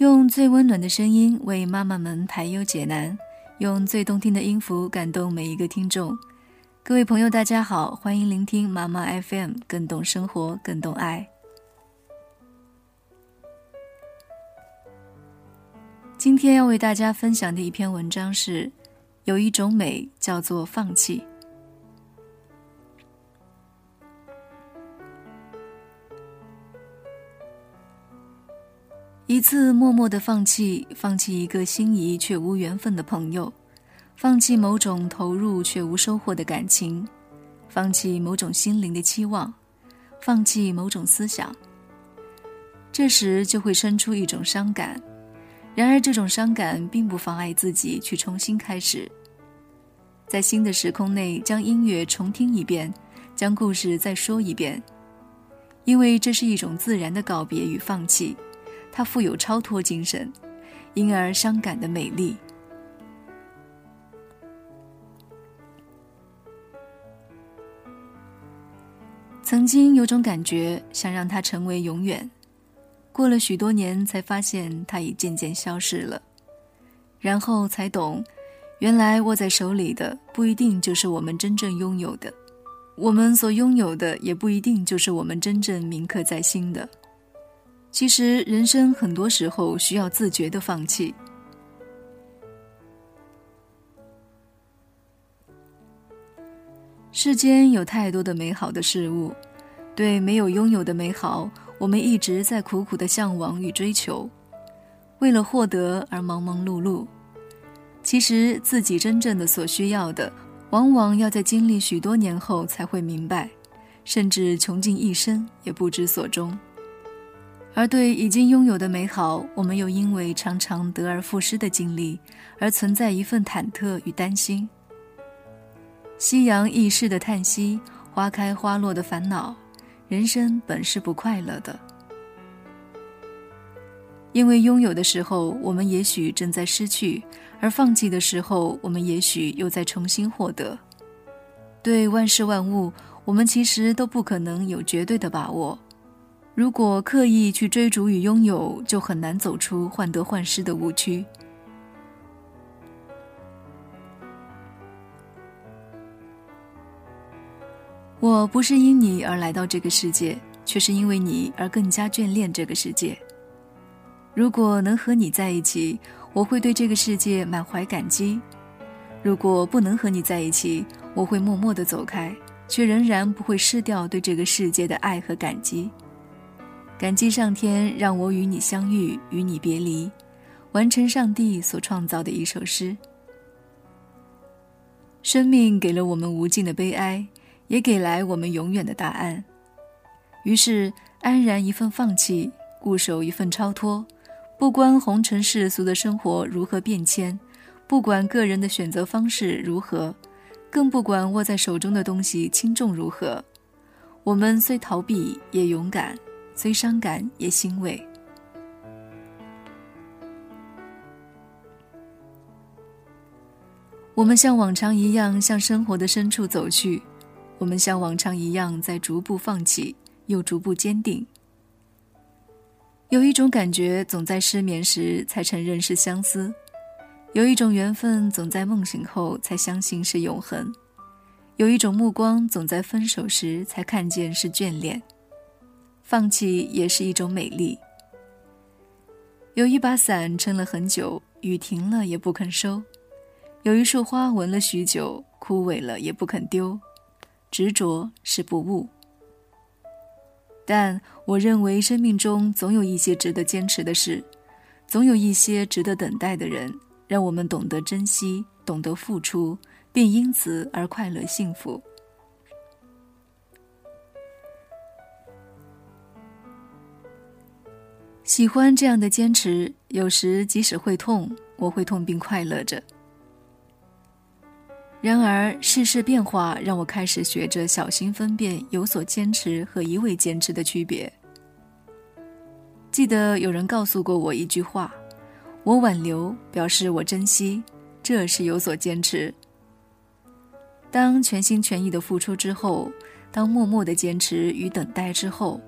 用最温暖的声音为妈妈们排忧解难，用最动听的音符感动每一个听众。各位朋友，大家好，欢迎聆听妈妈 FM，更懂生活，更懂爱。今天要为大家分享的一篇文章是：有一种美叫做放弃。一次默默的放弃，放弃一个心仪却无缘分的朋友，放弃某种投入却无收获的感情，放弃某种心灵的期望，放弃某种思想。这时就会生出一种伤感，然而这种伤感并不妨碍自己去重新开始，在新的时空内将音乐重听一遍，将故事再说一遍，因为这是一种自然的告别与放弃。它富有超脱精神，因而伤感的美丽。曾经有种感觉，想让它成为永远，过了许多年，才发现它已渐渐消失了，然后才懂，原来握在手里的不一定就是我们真正拥有的，我们所拥有的也不一定就是我们真正铭刻在心的。其实，人生很多时候需要自觉的放弃。世间有太多的美好的事物，对没有拥有的美好，我们一直在苦苦的向往与追求，为了获得而忙忙碌碌。其实，自己真正的所需要的，往往要在经历许多年后才会明白，甚至穷尽一生也不知所终。而对已经拥有的美好，我们又因为常常得而复失的经历，而存在一份忐忑与担心。夕阳易逝的叹息，花开花落的烦恼，人生本是不快乐的。因为拥有的时候，我们也许正在失去；而放弃的时候，我们也许又在重新获得。对万事万物，我们其实都不可能有绝对的把握。如果刻意去追逐与拥有，就很难走出患得患失的误区。我不是因你而来到这个世界，却是因为你而更加眷恋这个世界。如果能和你在一起，我会对这个世界满怀感激；如果不能和你在一起，我会默默的走开，却仍然不会失掉对这个世界的爱和感激。感激上天让我与你相遇，与你别离，完成上帝所创造的一首诗。生命给了我们无尽的悲哀，也给来我们永远的答案。于是，安然一份放弃，固守一份超脱。不管红尘世俗的生活如何变迁，不管个人的选择方式如何，更不管握在手中的东西轻重如何，我们虽逃避，也勇敢。虽伤感，也欣慰。我们像往常一样向生活的深处走去，我们像往常一样在逐步放弃，又逐步坚定。有一种感觉，总在失眠时才承认是相思；有一种缘分，总在梦醒后才相信是永恒；有一种目光，总在分手时才看见是眷恋。放弃也是一种美丽。有一把伞撑了很久，雨停了也不肯收；有一束花闻了许久，枯萎了也不肯丢。执着是不悟，但我认为生命中总有一些值得坚持的事，总有一些值得等待的人，让我们懂得珍惜，懂得付出，并因此而快乐幸福。喜欢这样的坚持，有时即使会痛，我会痛并快乐着。然而世事变化，让我开始学着小心分辨有所坚持和一味坚持的区别。记得有人告诉过我一句话：“我挽留，表示我珍惜，这是有所坚持。”当全心全意的付出之后，当默默的坚持与等待之后。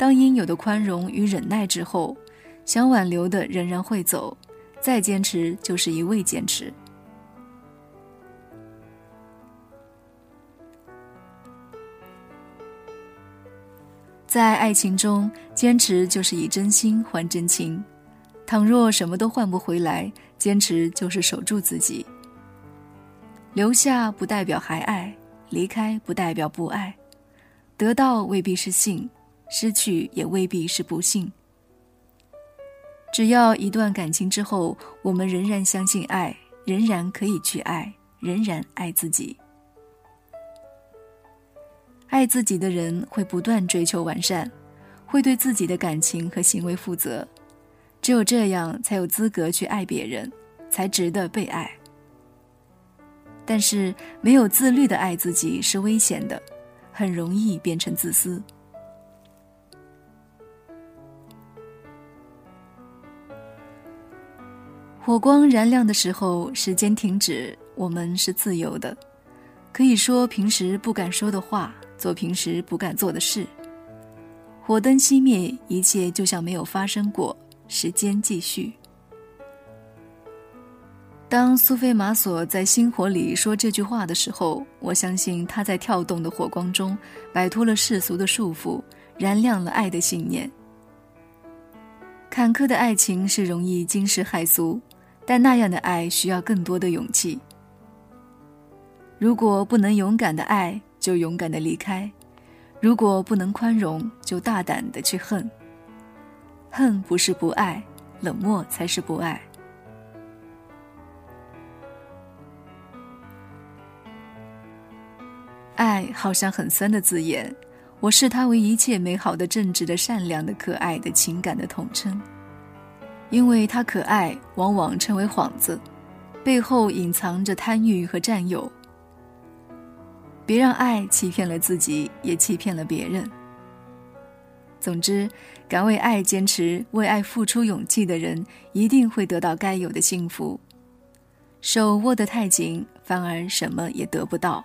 当应有的宽容与忍耐之后，想挽留的仍然会走，再坚持就是一味坚持。在爱情中，坚持就是以真心换真情。倘若什么都换不回来，坚持就是守住自己。留下不代表还爱，离开不代表不爱。得到未必是幸，失去也未必是不幸。只要一段感情之后，我们仍然相信爱，仍然可以去爱，仍然爱自己。爱自己的人会不断追求完善，会对自己的感情和行为负责，只有这样才有资格去爱别人，才值得被爱。但是没有自律的爱自己是危险的，很容易变成自私。火光燃亮的时候，时间停止，我们是自由的，可以说平时不敢说的话。做平时不敢做的事。火灯熄灭，一切就像没有发生过。时间继续。当苏菲玛索在星火里说这句话的时候，我相信她在跳动的火光中摆脱了世俗的束缚，燃亮了爱的信念。坎坷的爱情是容易惊世骇俗，但那样的爱需要更多的勇气。如果不能勇敢的爱，就勇敢的离开，如果不能宽容，就大胆的去恨。恨不是不爱，冷漠才是不爱。爱好像很酸的字眼，我视它为一切美好的、正直的、善良的、可爱的情感的统称。因为它可爱，往往成为幌子，背后隐藏着贪欲和占有。别让爱欺骗了自己，也欺骗了别人。总之，敢为爱坚持、为爱付出勇气的人，一定会得到该有的幸福。手握得太紧，反而什么也得不到。